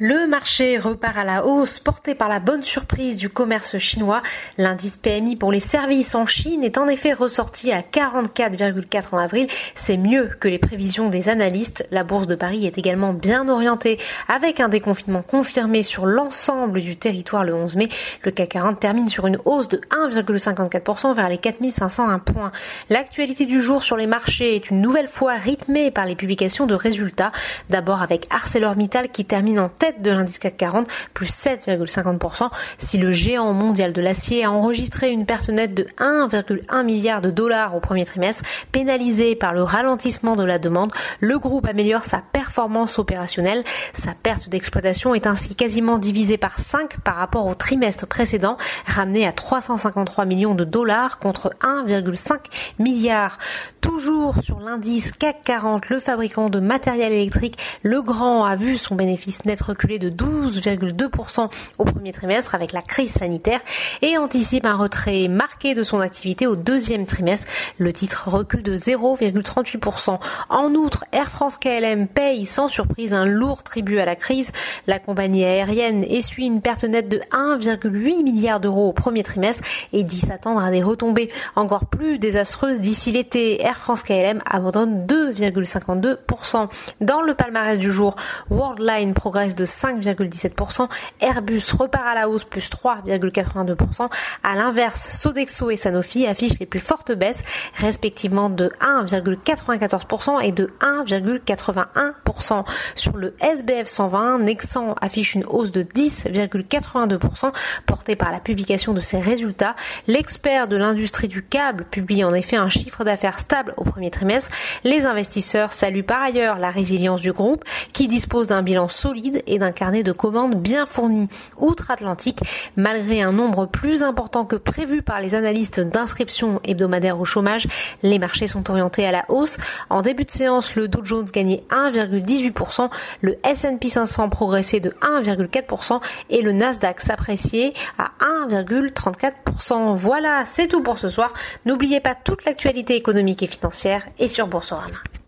Le marché repart à la hausse, porté par la bonne surprise du commerce chinois. L'indice PMI pour les services en Chine est en effet ressorti à 44,4 en avril. C'est mieux que les prévisions des analystes. La bourse de Paris est également bien orientée, avec un déconfinement confirmé sur l'ensemble du territoire le 11 mai. Le CAC 40 termine sur une hausse de 1,54% vers les 4501 points. L'actualité du jour sur les marchés est une nouvelle fois rythmée par les publications de résultats. D'abord avec ArcelorMittal qui termine en tête de l'indice CAC 40, plus 7,50%. Si le géant mondial de l'acier a enregistré une perte nette de 1,1 milliard de dollars au premier trimestre, pénalisé par le ralentissement de la demande, le groupe améliore sa performance opérationnelle. Sa perte d'exploitation est ainsi quasiment divisée par 5 par rapport au trimestre précédent, ramené à 353 millions de dollars contre 1,5 milliard. Toujours sur l'indice CAC 40, le fabricant de matériel électrique, Legrand a vu son bénéfice net reculé de 12,2% au premier trimestre avec la crise sanitaire et anticipe un retrait marqué de son activité au deuxième trimestre. Le titre recule de 0,38%. En outre, Air France KLM paye sans surprise un lourd tribut à la crise. La compagnie aérienne essuie une perte nette de 1,8 milliard d'euros au premier trimestre et dit s'attendre à des retombées encore plus désastreuses d'ici l'été. Air France KLM abandonne 2,52%. Dans le palmarès du jour, Worldline progresse de 5,17%, Airbus repart à la hausse plus 3,82%. À l'inverse, Sodexo et Sanofi affichent les plus fortes baisses, respectivement de 1,94% et de 1,81%. Sur le SBF 120, Nexan affiche une hausse de 10,82% portée par la publication de ses résultats. L'expert de l'industrie du câble publie en effet un chiffre d'affaires stable au premier trimestre. Les investisseurs saluent par ailleurs la résilience du groupe qui dispose d'un bilan solide et d'un carnet de commandes bien fourni outre-Atlantique, malgré un nombre plus important que prévu par les analystes d'inscription hebdomadaire au chômage. Les marchés sont orientés à la hausse. En début de séance, le Dow Jones gagnait 1,18%, le S&P 500 progressait de 1,4% et le Nasdaq s'appréciait à 1,34%. Voilà, c'est tout pour ce soir. N'oubliez pas toute l'actualité économique et financière et sur Boursorama.